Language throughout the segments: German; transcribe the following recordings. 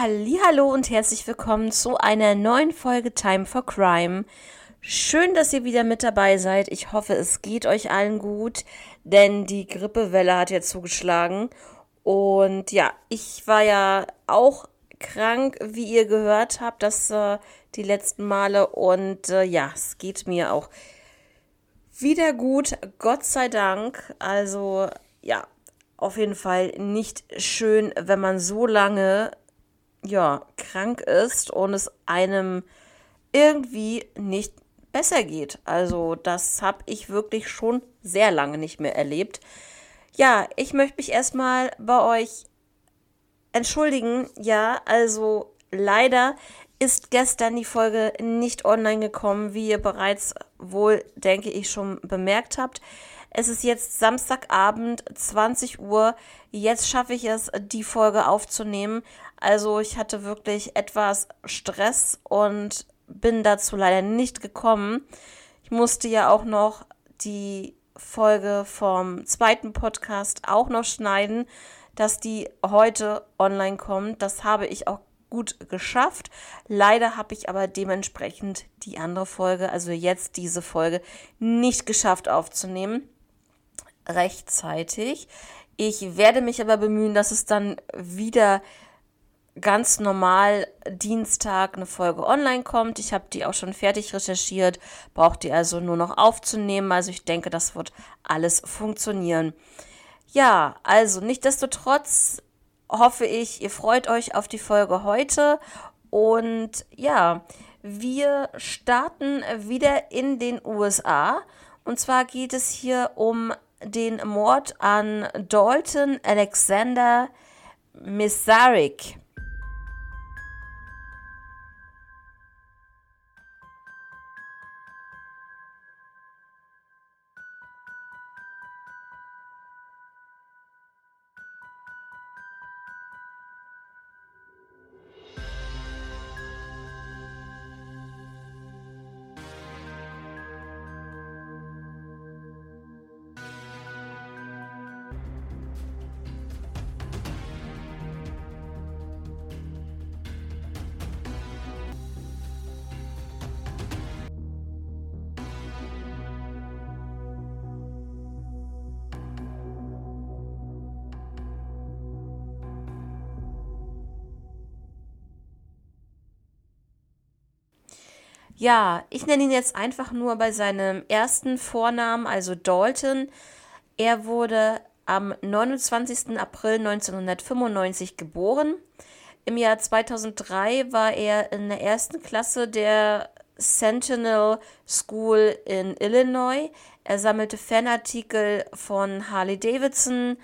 Hallo und herzlich willkommen zu einer neuen Folge Time for Crime. Schön, dass ihr wieder mit dabei seid. Ich hoffe, es geht euch allen gut, denn die Grippewelle hat ja zugeschlagen. Und ja, ich war ja auch krank, wie ihr gehört habt, das äh, die letzten Male. Und äh, ja, es geht mir auch wieder gut, Gott sei Dank. Also ja, auf jeden Fall nicht schön, wenn man so lange ja, krank ist und es einem irgendwie nicht besser geht. Also das habe ich wirklich schon sehr lange nicht mehr erlebt. Ja, ich möchte mich erstmal bei euch entschuldigen. Ja, also leider ist gestern die Folge nicht online gekommen, wie ihr bereits wohl, denke ich, schon bemerkt habt. Es ist jetzt Samstagabend, 20 Uhr. Jetzt schaffe ich es, die Folge aufzunehmen. Also ich hatte wirklich etwas Stress und bin dazu leider nicht gekommen. Ich musste ja auch noch die Folge vom zweiten Podcast auch noch schneiden, dass die heute online kommt. Das habe ich auch gut geschafft. Leider habe ich aber dementsprechend die andere Folge, also jetzt diese Folge, nicht geschafft aufzunehmen. Rechtzeitig. Ich werde mich aber bemühen, dass es dann wieder ganz normal Dienstag eine Folge online kommt. Ich habe die auch schon fertig recherchiert, braucht die also nur noch aufzunehmen. Also ich denke, das wird alles funktionieren. Ja, also nichtsdestotrotz hoffe ich, ihr freut euch auf die Folge heute. Und ja, wir starten wieder in den USA. Und zwar geht es hier um den Mord an Dalton Alexander Misarik. Ja, ich nenne ihn jetzt einfach nur bei seinem ersten Vornamen, also Dalton. Er wurde am 29. April 1995 geboren. Im Jahr 2003 war er in der ersten Klasse der Sentinel School in Illinois. Er sammelte Fanartikel von Harley Davidson.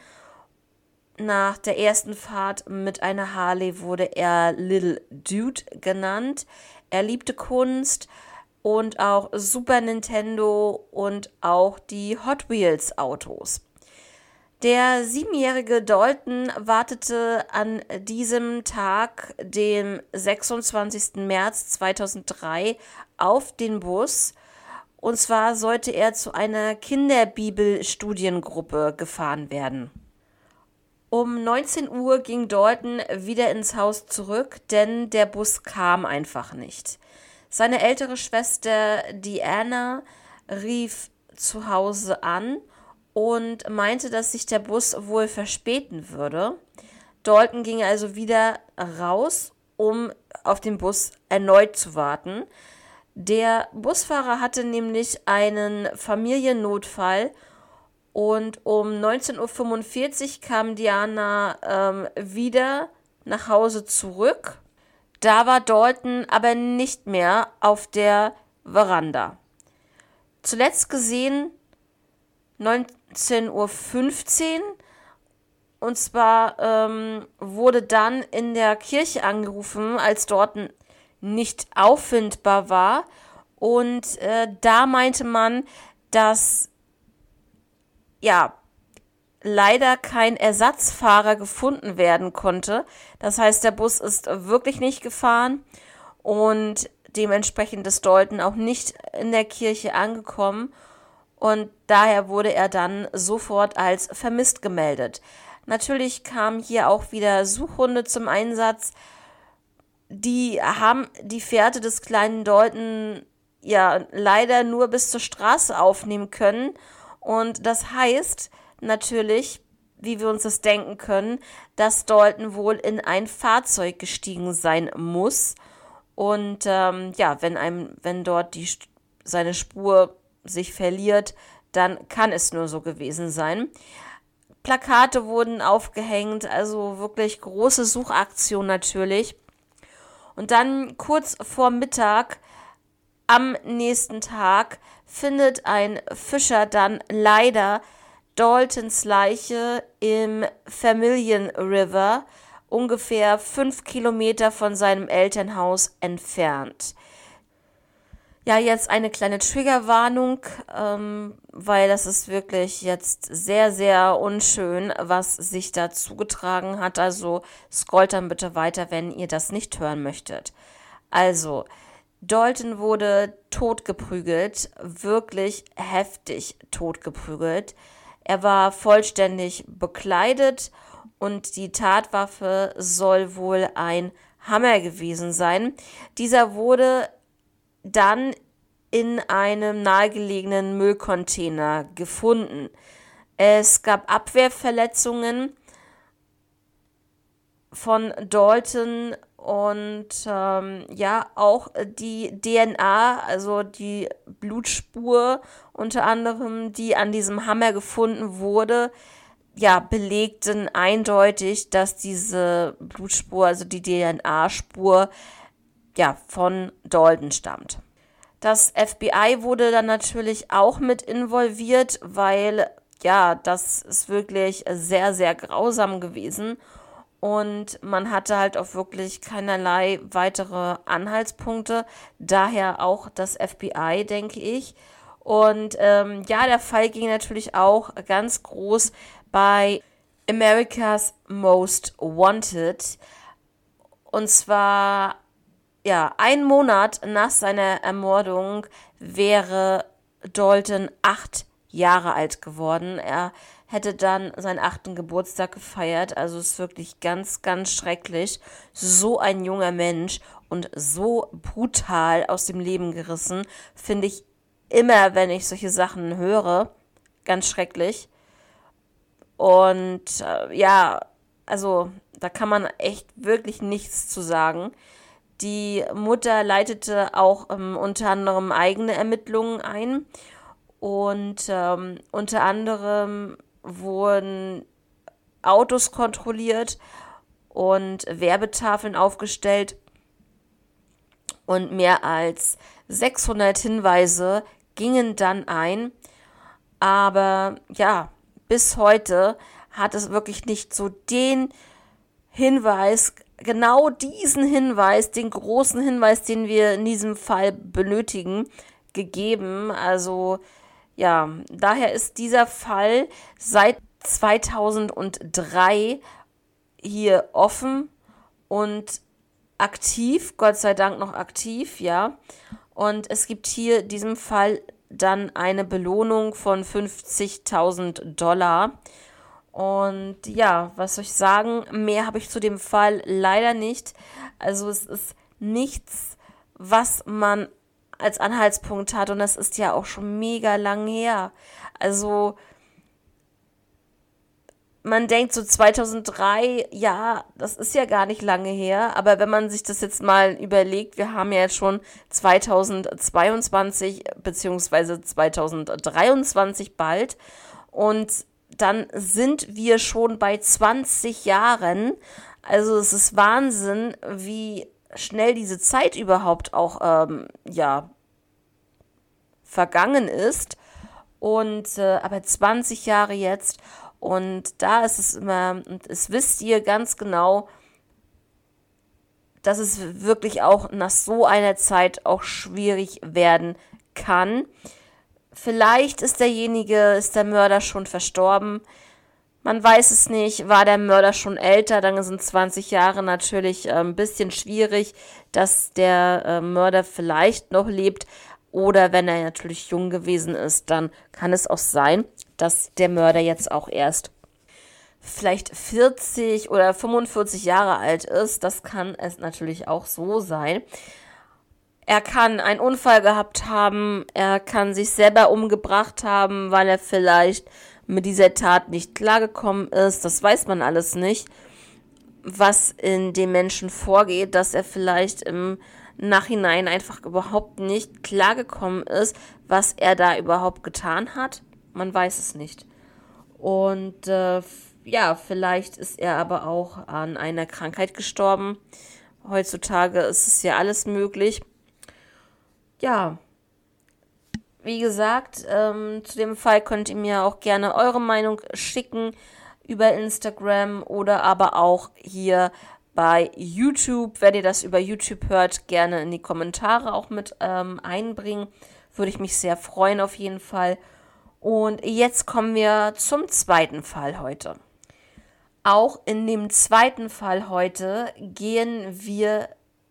Nach der ersten Fahrt mit einer Harley wurde er Little Dude genannt. Er liebte Kunst und auch Super Nintendo und auch die Hot Wheels Autos. Der siebenjährige Dalton wartete an diesem Tag, dem 26. März 2003, auf den Bus. Und zwar sollte er zu einer Kinderbibelstudiengruppe gefahren werden. Um 19 Uhr ging Dalton wieder ins Haus zurück, denn der Bus kam einfach nicht. Seine ältere Schwester Diana rief zu Hause an und meinte, dass sich der Bus wohl verspäten würde. Dalton ging also wieder raus, um auf den Bus erneut zu warten. Der Busfahrer hatte nämlich einen Familiennotfall um 19.45 Uhr kam Diana ähm, wieder nach Hause zurück. Da war Dalton aber nicht mehr auf der Veranda. Zuletzt gesehen 19.15 Uhr. Und zwar ähm, wurde dann in der Kirche angerufen, als Dalton nicht auffindbar war. Und äh, da meinte man, dass ja, leider kein Ersatzfahrer gefunden werden konnte. Das heißt, der Bus ist wirklich nicht gefahren und dementsprechend ist Dalton auch nicht in der Kirche angekommen und daher wurde er dann sofort als vermisst gemeldet. Natürlich kamen hier auch wieder Suchhunde zum Einsatz. die haben die Fährte des kleinen Dalton ja leider nur bis zur Straße aufnehmen können. Und das heißt natürlich, wie wir uns das denken können, dass Dalton wohl in ein Fahrzeug gestiegen sein muss. Und ähm, ja, wenn einem, wenn dort die, seine Spur sich verliert, dann kann es nur so gewesen sein. Plakate wurden aufgehängt, also wirklich große Suchaktion natürlich. Und dann kurz vor Mittag am nächsten Tag findet ein Fischer dann leider Daltons Leiche im Vermilion River, ungefähr fünf Kilometer von seinem Elternhaus entfernt. Ja, jetzt eine kleine Triggerwarnung, ähm, weil das ist wirklich jetzt sehr, sehr unschön, was sich da zugetragen hat. Also scrollt dann bitte weiter, wenn ihr das nicht hören möchtet. Also, Dalton wurde totgeprügelt, wirklich heftig totgeprügelt. Er war vollständig bekleidet und die Tatwaffe soll wohl ein Hammer gewesen sein. Dieser wurde dann in einem nahegelegenen Müllcontainer gefunden. Es gab Abwehrverletzungen von Dalton und ähm, ja, auch die DNA, also die Blutspur unter anderem, die an diesem Hammer gefunden wurde, ja, belegten eindeutig, dass diese Blutspur, also die DNA-Spur, ja, von Dalton stammt. Das FBI wurde dann natürlich auch mit involviert, weil ja, das ist wirklich sehr, sehr grausam gewesen. Und man hatte halt auch wirklich keinerlei weitere Anhaltspunkte. Daher auch das FBI, denke ich. Und ähm, ja, der Fall ging natürlich auch ganz groß bei America's Most Wanted. Und zwar ja, ein Monat nach seiner Ermordung wäre Dalton acht Jahre alt geworden. Er hätte dann seinen achten Geburtstag gefeiert. Also es ist wirklich ganz, ganz schrecklich. So ein junger Mensch und so brutal aus dem Leben gerissen, finde ich immer, wenn ich solche Sachen höre, ganz schrecklich. Und äh, ja, also da kann man echt wirklich nichts zu sagen. Die Mutter leitete auch ähm, unter anderem eigene Ermittlungen ein und ähm, unter anderem wurden Autos kontrolliert und Werbetafeln aufgestellt und mehr als 600 Hinweise gingen dann ein. Aber ja, bis heute hat es wirklich nicht so den Hinweis genau diesen Hinweis, den großen Hinweis, den wir in diesem Fall benötigen, gegeben. Also ja, daher ist dieser Fall seit 2003 hier offen und aktiv, Gott sei Dank noch aktiv, ja. Und es gibt hier in diesem Fall dann eine Belohnung von 50.000 Dollar. Und ja, was soll ich sagen? Mehr habe ich zu dem Fall leider nicht. Also es ist nichts, was man als Anhaltspunkt hat und das ist ja auch schon mega lang her. Also man denkt so 2003, ja, das ist ja gar nicht lange her, aber wenn man sich das jetzt mal überlegt, wir haben ja jetzt schon 2022 beziehungsweise 2023 bald und dann sind wir schon bei 20 Jahren. Also es ist Wahnsinn, wie schnell diese Zeit überhaupt auch ähm, ja vergangen ist. Und äh, aber 20 Jahre jetzt und da ist es immer, und es wisst ihr ganz genau, dass es wirklich auch nach so einer Zeit auch schwierig werden kann. Vielleicht ist derjenige, ist der Mörder schon verstorben. Man weiß es nicht. War der Mörder schon älter, dann sind 20 Jahre natürlich äh, ein bisschen schwierig, dass der äh, Mörder vielleicht noch lebt. Oder wenn er natürlich jung gewesen ist, dann kann es auch sein, dass der Mörder jetzt auch erst vielleicht 40 oder 45 Jahre alt ist. Das kann es natürlich auch so sein. Er kann einen Unfall gehabt haben, er kann sich selber umgebracht haben, weil er vielleicht mit dieser Tat nicht klargekommen ist. Das weiß man alles nicht, was in dem Menschen vorgeht, dass er vielleicht im Nachhinein einfach überhaupt nicht klargekommen ist, was er da überhaupt getan hat. Man weiß es nicht. Und äh, ja, vielleicht ist er aber auch an einer Krankheit gestorben. Heutzutage ist es ja alles möglich. Ja, wie gesagt, ähm, zu dem Fall könnt ihr mir auch gerne eure Meinung schicken über Instagram oder aber auch hier bei YouTube. Wenn ihr das über YouTube hört, gerne in die Kommentare auch mit ähm, einbringen. Würde ich mich sehr freuen auf jeden Fall. Und jetzt kommen wir zum zweiten Fall heute. Auch in dem zweiten Fall heute gehen wir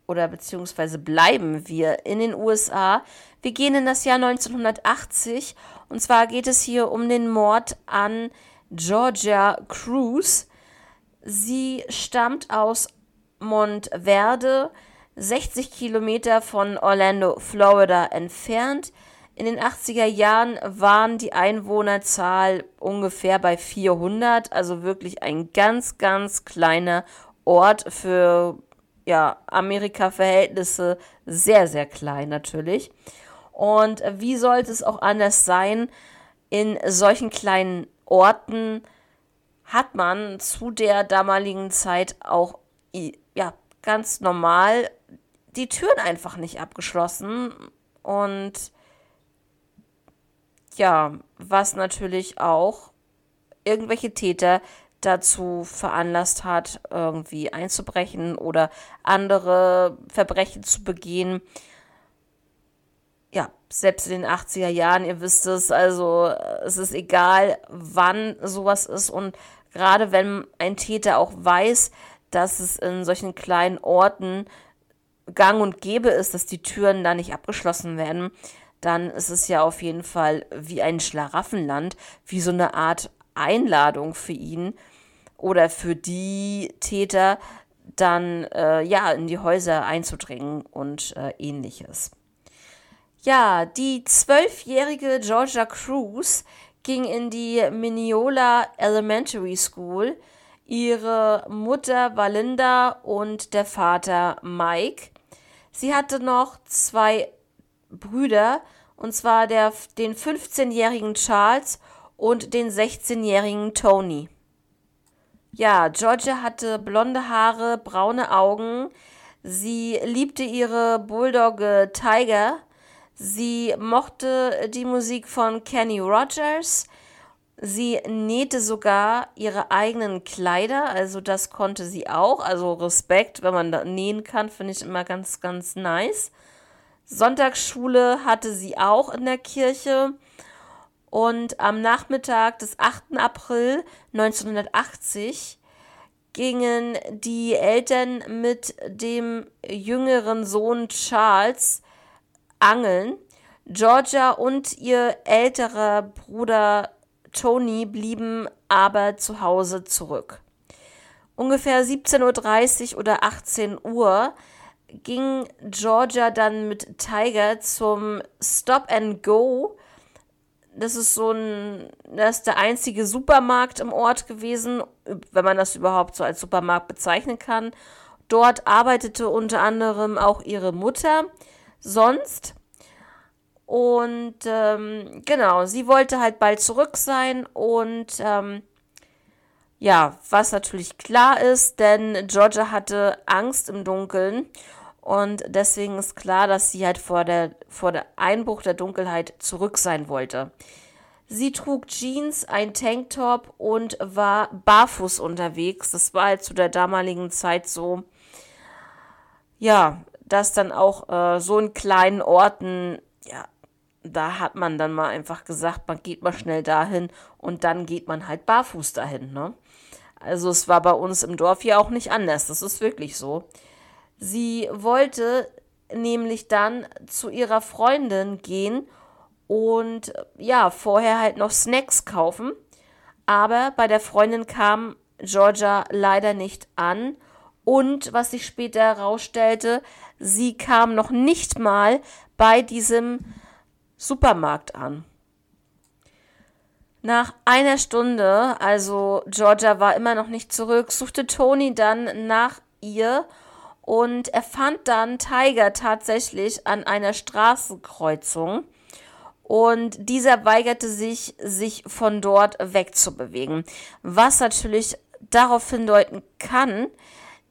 oder beziehungsweise bleiben wir in den USA. Wir gehen in das Jahr 1980 und zwar geht es hier um den Mord an Georgia Cruz. Sie stammt aus Montverde, 60 Kilometer von Orlando, Florida entfernt. In den 80er Jahren waren die Einwohnerzahl ungefähr bei 400, also wirklich ein ganz, ganz kleiner Ort für ja, Amerika-Verhältnisse sehr, sehr klein natürlich. Und wie sollte es auch anders sein? In solchen kleinen Orten hat man zu der damaligen Zeit auch ja, ganz normal die Türen einfach nicht abgeschlossen und ja, was natürlich auch irgendwelche Täter dazu veranlasst hat, irgendwie einzubrechen oder andere Verbrechen zu begehen. Selbst in den 80er Jahren, ihr wisst es, also es ist egal, wann sowas ist und gerade wenn ein Täter auch weiß, dass es in solchen kleinen Orten gang und gäbe ist, dass die Türen da nicht abgeschlossen werden, dann ist es ja auf jeden Fall wie ein Schlaraffenland, wie so eine Art Einladung für ihn oder für die Täter, dann äh, ja in die Häuser einzudringen und äh, ähnliches. Ja, die zwölfjährige Georgia Cruz ging in die Mineola Elementary School. Ihre Mutter war Linda und der Vater Mike. Sie hatte noch zwei Brüder, und zwar der, den 15-jährigen Charles und den 16-jährigen Tony. Ja, Georgia hatte blonde Haare, braune Augen. Sie liebte ihre Bulldogge Tiger. Sie mochte die Musik von Kenny Rogers. Sie nähte sogar ihre eigenen Kleider, also das konnte sie auch. Also Respekt, wenn man da nähen kann, finde ich immer ganz, ganz nice. Sonntagsschule hatte sie auch in der Kirche. Und am Nachmittag des 8. April 1980 gingen die Eltern mit dem jüngeren Sohn Charles angeln. Georgia und ihr älterer Bruder Tony blieben aber zu Hause zurück. Ungefähr 17.30 Uhr oder 18 Uhr ging Georgia dann mit Tiger zum Stop and Go. Das ist so ein, das ist der einzige Supermarkt im Ort gewesen, wenn man das überhaupt so als Supermarkt bezeichnen kann. Dort arbeitete unter anderem auch ihre Mutter. Sonst und ähm, genau, sie wollte halt bald zurück sein und ähm, ja, was natürlich klar ist, denn Georgia hatte Angst im Dunkeln und deswegen ist klar, dass sie halt vor der, vor der Einbruch der Dunkelheit zurück sein wollte. Sie trug Jeans, ein Tanktop und war barfuß unterwegs. Das war halt zu der damaligen Zeit so, ja, dass dann auch äh, so in kleinen Orten, ja, da hat man dann mal einfach gesagt, man geht mal schnell dahin und dann geht man halt barfuß dahin, ne? Also es war bei uns im Dorf hier auch nicht anders, das ist wirklich so. Sie wollte nämlich dann zu ihrer Freundin gehen und ja, vorher halt noch Snacks kaufen. Aber bei der Freundin kam Georgia leider nicht an. Und was sich später herausstellte, sie kam noch nicht mal bei diesem Supermarkt an. Nach einer Stunde, also Georgia war immer noch nicht zurück, suchte Tony dann nach ihr und er fand dann Tiger tatsächlich an einer Straßenkreuzung und dieser weigerte sich, sich von dort wegzubewegen, was natürlich darauf hindeuten kann,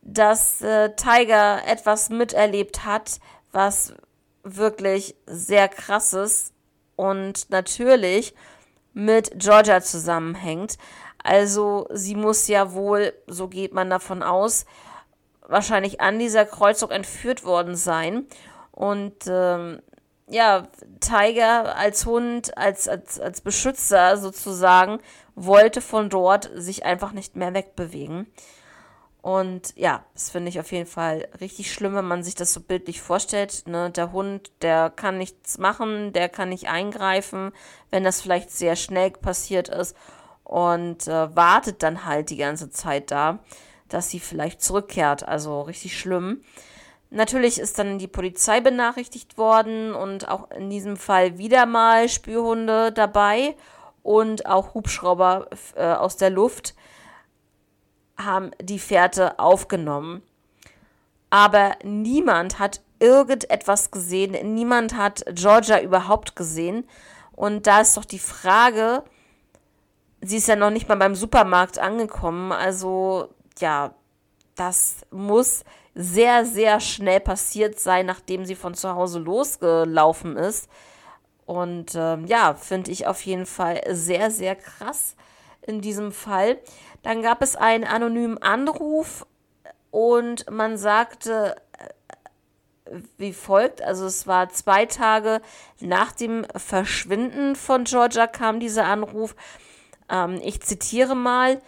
dass äh, Tiger etwas miterlebt hat, was wirklich sehr krasses und natürlich mit Georgia zusammenhängt. Also sie muss ja wohl, so geht man davon aus, wahrscheinlich an dieser Kreuzung entführt worden sein. Und ähm, ja, Tiger als Hund, als, als, als Beschützer sozusagen, wollte von dort sich einfach nicht mehr wegbewegen. Und ja, das finde ich auf jeden Fall richtig schlimm, wenn man sich das so bildlich vorstellt. Ne? Der Hund, der kann nichts machen, der kann nicht eingreifen, wenn das vielleicht sehr schnell passiert ist und äh, wartet dann halt die ganze Zeit da, dass sie vielleicht zurückkehrt. Also richtig schlimm. Natürlich ist dann die Polizei benachrichtigt worden und auch in diesem Fall wieder mal Spürhunde dabei und auch Hubschrauber äh, aus der Luft haben die Fährte aufgenommen. Aber niemand hat irgendetwas gesehen. Niemand hat Georgia überhaupt gesehen. Und da ist doch die Frage, sie ist ja noch nicht mal beim Supermarkt angekommen. Also ja, das muss sehr, sehr schnell passiert sein, nachdem sie von zu Hause losgelaufen ist. Und ähm, ja, finde ich auf jeden Fall sehr, sehr krass in diesem Fall. Dann gab es einen anonymen Anruf und man sagte äh, wie folgt, also es war zwei Tage nach dem Verschwinden von Georgia kam dieser Anruf. Ähm, ich zitiere mal,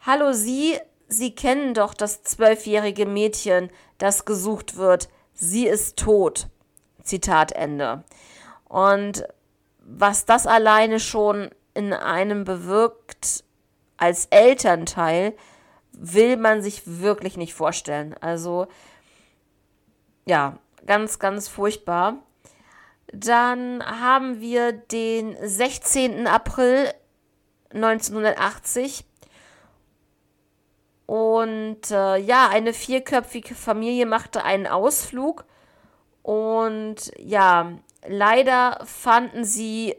Hallo Sie, Sie kennen doch das zwölfjährige Mädchen, das gesucht wird. Sie ist tot. Zitat Ende. Und was das alleine schon in einem bewirkt, als Elternteil will man sich wirklich nicht vorstellen. Also ja, ganz, ganz furchtbar. Dann haben wir den 16. April 1980. Und äh, ja, eine vierköpfige Familie machte einen Ausflug. Und ja, leider fanden sie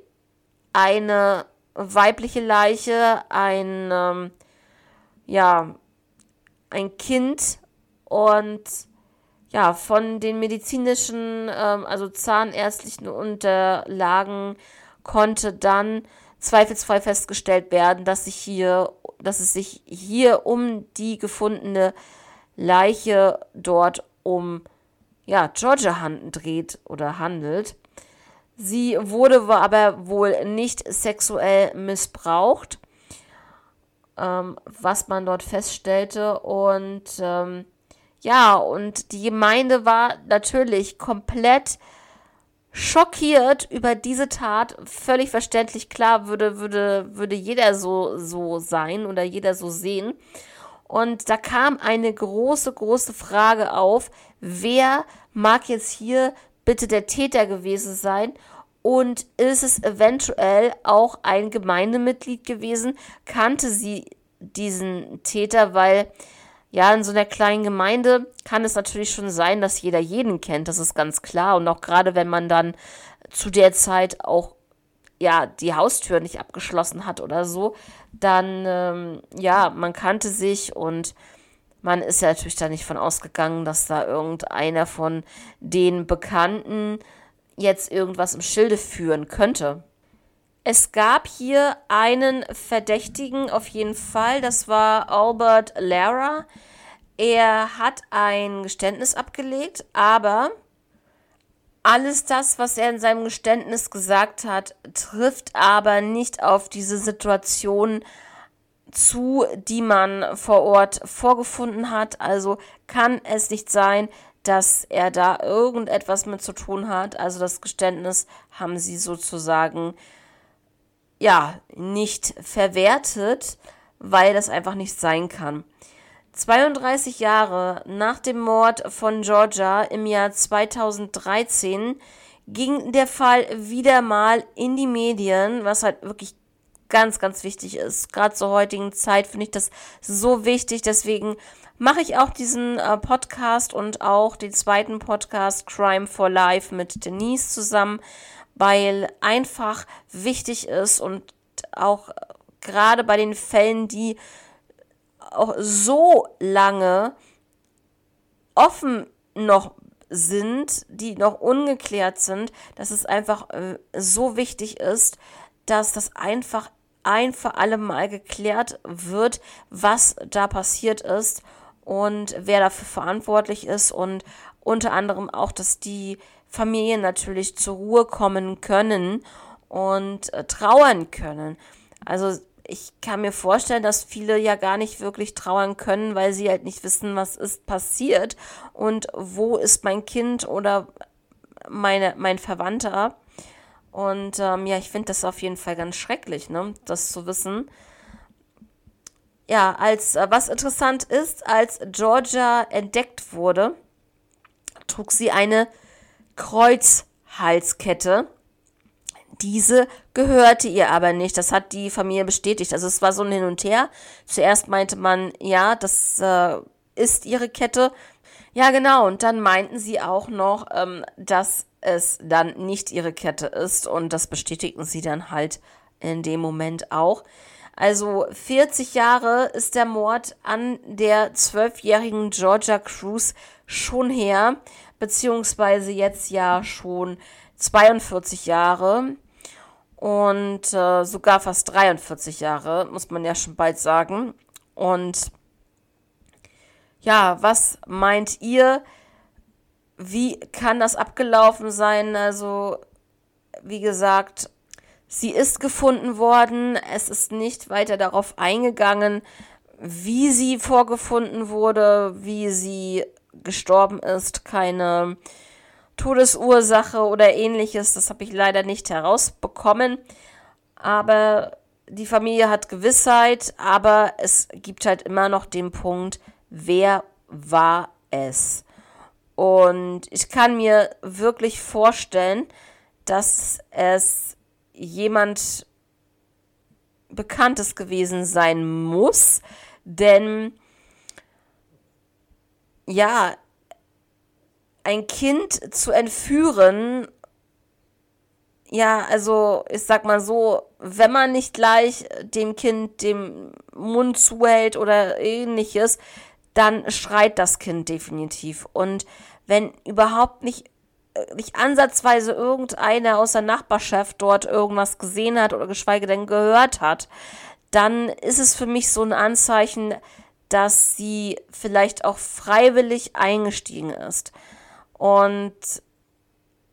eine weibliche Leiche, ein, ähm, ja, ein Kind und ja, von den medizinischen, ähm, also zahnärztlichen Unterlagen konnte dann zweifelsfrei festgestellt werden, dass sich hier, dass es sich hier um die gefundene Leiche dort um ja, Georgia Hand dreht oder handelt. Sie wurde aber wohl nicht sexuell missbraucht, ähm, was man dort feststellte. Und ähm, ja, und die Gemeinde war natürlich komplett schockiert über diese Tat. Völlig verständlich, klar, würde, würde, würde jeder so, so sein oder jeder so sehen. Und da kam eine große, große Frage auf, wer mag jetzt hier bitte der Täter gewesen sein? Und ist es eventuell auch ein Gemeindemitglied gewesen? Kannte sie diesen Täter? Weil ja, in so einer kleinen Gemeinde kann es natürlich schon sein, dass jeder jeden kennt. Das ist ganz klar. Und auch gerade wenn man dann zu der Zeit auch ja die Haustür nicht abgeschlossen hat oder so, dann ähm, ja, man kannte sich und man ist ja natürlich da nicht von ausgegangen, dass da irgendeiner von den Bekannten jetzt irgendwas im Schilde führen könnte. Es gab hier einen Verdächtigen auf jeden Fall, das war Albert Lara. Er hat ein Geständnis abgelegt, aber alles das, was er in seinem Geständnis gesagt hat, trifft aber nicht auf diese Situation zu, die man vor Ort vorgefunden hat. Also kann es nicht sein, dass er da irgendetwas mit zu tun hat. Also das Geständnis haben sie sozusagen ja nicht verwertet, weil das einfach nicht sein kann. 32 Jahre nach dem Mord von Georgia im Jahr 2013 ging der Fall wieder mal in die Medien, was halt wirklich ganz, ganz wichtig ist. Gerade zur heutigen Zeit finde ich das so wichtig. Deswegen mache ich auch diesen äh, Podcast und auch den zweiten Podcast Crime for Life mit Denise zusammen, weil einfach wichtig ist und auch gerade bei den Fällen, die auch so lange offen noch sind, die noch ungeklärt sind, dass es einfach äh, so wichtig ist, dass das einfach ein für alle Mal geklärt wird, was da passiert ist und wer dafür verantwortlich ist und unter anderem auch, dass die Familien natürlich zur Ruhe kommen können und äh, trauern können. Also ich kann mir vorstellen, dass viele ja gar nicht wirklich trauern können, weil sie halt nicht wissen, was ist passiert und wo ist mein Kind oder meine, mein Verwandter. Und ähm, ja, ich finde das auf jeden Fall ganz schrecklich, ne, das zu wissen. Ja, als äh, was interessant ist, als Georgia entdeckt wurde, trug sie eine Kreuzhalskette diese gehörte ihr aber nicht. Das hat die Familie bestätigt. Also es war so ein Hin und Her. Zuerst meinte man, ja, das äh, ist ihre Kette. Ja, genau. Und dann meinten sie auch noch, ähm, dass es dann nicht ihre Kette ist. Und das bestätigten sie dann halt in dem Moment auch. Also 40 Jahre ist der Mord an der zwölfjährigen Georgia Cruz schon her, beziehungsweise jetzt ja schon 42 Jahre und äh, sogar fast 43 Jahre, muss man ja schon bald sagen. Und ja, was meint ihr? Wie kann das abgelaufen sein? Also, wie gesagt, sie ist gefunden worden. Es ist nicht weiter darauf eingegangen, wie sie vorgefunden wurde, wie sie gestorben ist. Keine Todesursache oder ähnliches. Das habe ich leider nicht herausbekommen. Aber die Familie hat Gewissheit, aber es gibt halt immer noch den Punkt, wer war es? Und ich kann mir wirklich vorstellen, dass es jemand Bekanntes gewesen sein muss, denn ja, ein Kind zu entführen, ja, also ich sag mal so, wenn man nicht gleich dem Kind den Mund zuhält oder ähnliches, dann schreit das Kind definitiv. Und wenn überhaupt nicht, nicht ansatzweise irgendeiner aus der Nachbarschaft dort irgendwas gesehen hat oder geschweige denn gehört hat, dann ist es für mich so ein Anzeichen, dass sie vielleicht auch freiwillig eingestiegen ist und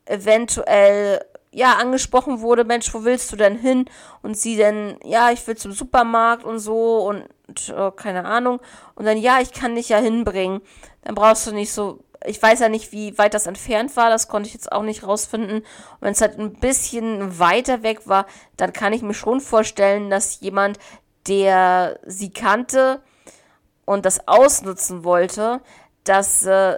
eventuell ja angesprochen wurde, Mensch, wo willst du denn hin? Und sie dann, ja, ich will zum Supermarkt und so und äh, keine Ahnung. Und dann, ja, ich kann dich ja hinbringen. Dann brauchst du nicht so, ich weiß ja nicht, wie weit das entfernt war, das konnte ich jetzt auch nicht rausfinden. Wenn es halt ein bisschen weiter weg war, dann kann ich mir schon vorstellen, dass jemand, der sie kannte und das ausnutzen wollte, dass äh,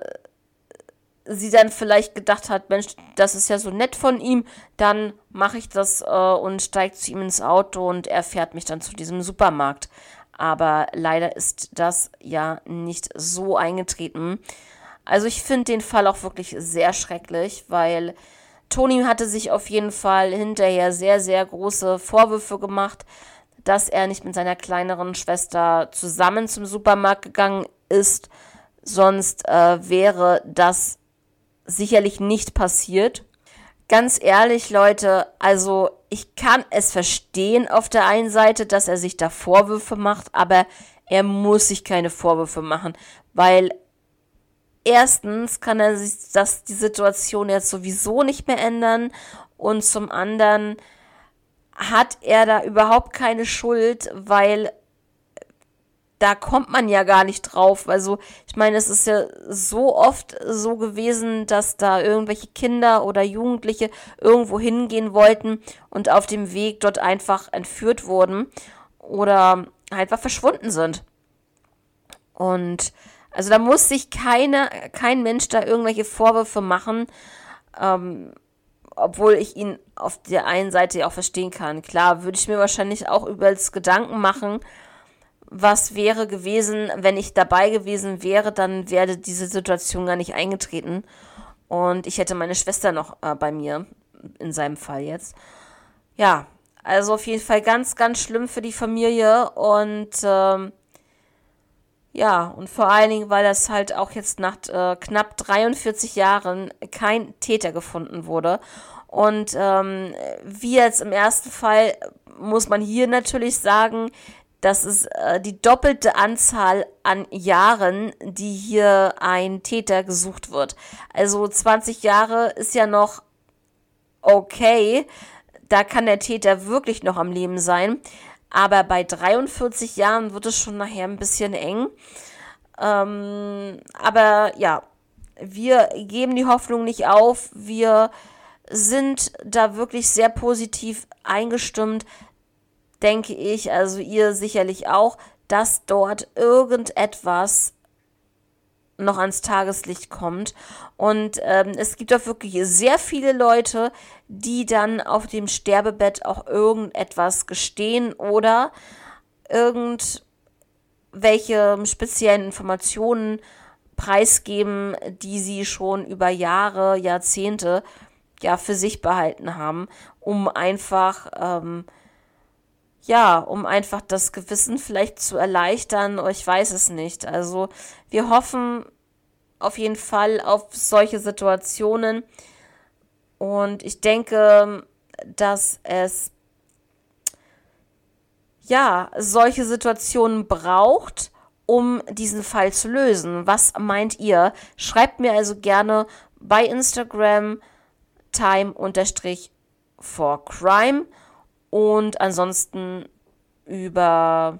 sie dann vielleicht gedacht hat, Mensch, das ist ja so nett von ihm, dann mache ich das äh, und steige zu ihm ins Auto und er fährt mich dann zu diesem Supermarkt. Aber leider ist das ja nicht so eingetreten. Also ich finde den Fall auch wirklich sehr schrecklich, weil Toni hatte sich auf jeden Fall hinterher sehr, sehr große Vorwürfe gemacht, dass er nicht mit seiner kleineren Schwester zusammen zum Supermarkt gegangen ist. Sonst äh, wäre das sicherlich nicht passiert. Ganz ehrlich, Leute, also ich kann es verstehen auf der einen Seite, dass er sich da Vorwürfe macht, aber er muss sich keine Vorwürfe machen, weil erstens kann er sich das, die Situation jetzt sowieso nicht mehr ändern und zum anderen hat er da überhaupt keine Schuld, weil da kommt man ja gar nicht drauf. Also, ich meine, es ist ja so oft so gewesen, dass da irgendwelche Kinder oder Jugendliche irgendwo hingehen wollten und auf dem Weg dort einfach entführt wurden oder einfach verschwunden sind. Und also da muss sich keine, kein Mensch da irgendwelche Vorwürfe machen, ähm, obwohl ich ihn auf der einen Seite ja auch verstehen kann. Klar, würde ich mir wahrscheinlich auch übelst Gedanken machen, was wäre gewesen, wenn ich dabei gewesen wäre, dann wäre diese Situation gar nicht eingetreten. Und ich hätte meine Schwester noch äh, bei mir, in seinem Fall jetzt. Ja, also auf jeden Fall ganz, ganz schlimm für die Familie. Und ähm, ja, und vor allen Dingen, weil das halt auch jetzt nach äh, knapp 43 Jahren kein Täter gefunden wurde. Und ähm, wie jetzt im ersten Fall muss man hier natürlich sagen, das ist äh, die doppelte Anzahl an Jahren, die hier ein Täter gesucht wird. Also 20 Jahre ist ja noch okay. Da kann der Täter wirklich noch am Leben sein. Aber bei 43 Jahren wird es schon nachher ein bisschen eng. Ähm, aber ja, wir geben die Hoffnung nicht auf. Wir sind da wirklich sehr positiv eingestimmt, denke ich, also ihr sicherlich auch, dass dort irgendetwas noch ans Tageslicht kommt. Und ähm, es gibt auch wirklich sehr viele Leute, die dann auf dem Sterbebett auch irgendetwas gestehen oder irgendwelche speziellen Informationen preisgeben, die sie schon über Jahre, Jahrzehnte ja für sich behalten haben, um einfach ähm, ja, um einfach das Gewissen vielleicht zu erleichtern, ich weiß es nicht. Also wir hoffen auf jeden Fall auf solche Situationen und ich denke, dass es ja solche Situationen braucht, um diesen Fall zu lösen. Was meint ihr? Schreibt mir also gerne bei Instagram time-for crime und ansonsten über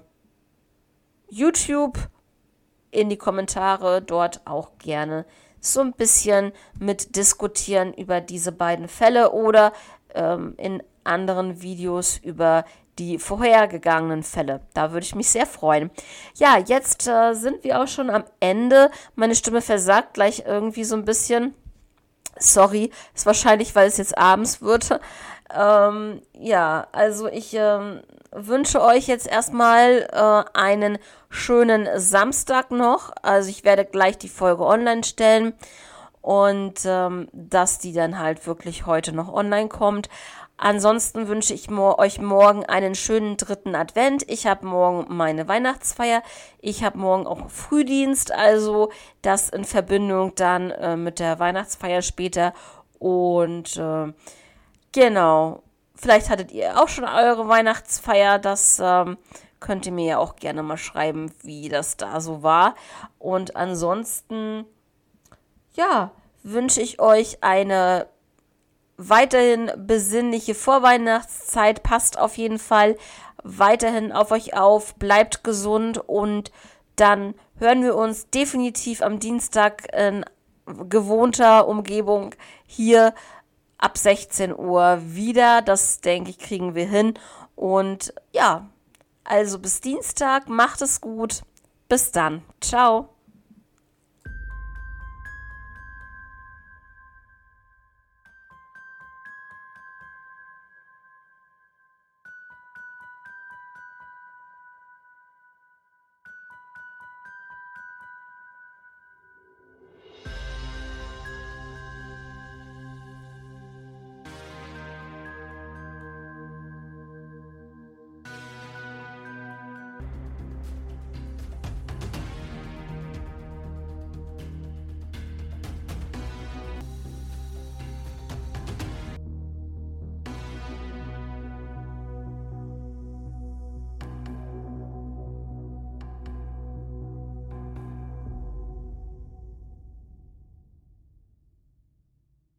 YouTube in die Kommentare dort auch gerne so ein bisschen mit diskutieren über diese beiden Fälle oder ähm, in anderen Videos über die vorhergegangenen Fälle. Da würde ich mich sehr freuen. Ja, jetzt äh, sind wir auch schon am Ende. Meine Stimme versagt gleich irgendwie so ein bisschen. Sorry, ist wahrscheinlich, weil es jetzt abends wird. Ähm, ja, also ich ähm, wünsche euch jetzt erstmal äh, einen schönen Samstag noch. Also ich werde gleich die Folge online stellen und ähm, dass die dann halt wirklich heute noch online kommt. Ansonsten wünsche ich mo euch morgen einen schönen dritten Advent. Ich habe morgen meine Weihnachtsfeier. Ich habe morgen auch Frühdienst, also das in Verbindung dann äh, mit der Weihnachtsfeier später. Und äh, genau, vielleicht hattet ihr auch schon eure Weihnachtsfeier. Das ähm, könnt ihr mir ja auch gerne mal schreiben, wie das da so war. Und ansonsten, ja, wünsche ich euch eine weiterhin besinnliche Vorweihnachtszeit. Passt auf jeden Fall weiterhin auf euch auf, bleibt gesund und dann hören wir uns definitiv am Dienstag in gewohnter Umgebung hier ab 16 Uhr wieder. Das denke ich, kriegen wir hin. Und ja, also bis Dienstag, macht es gut. Bis dann. Ciao.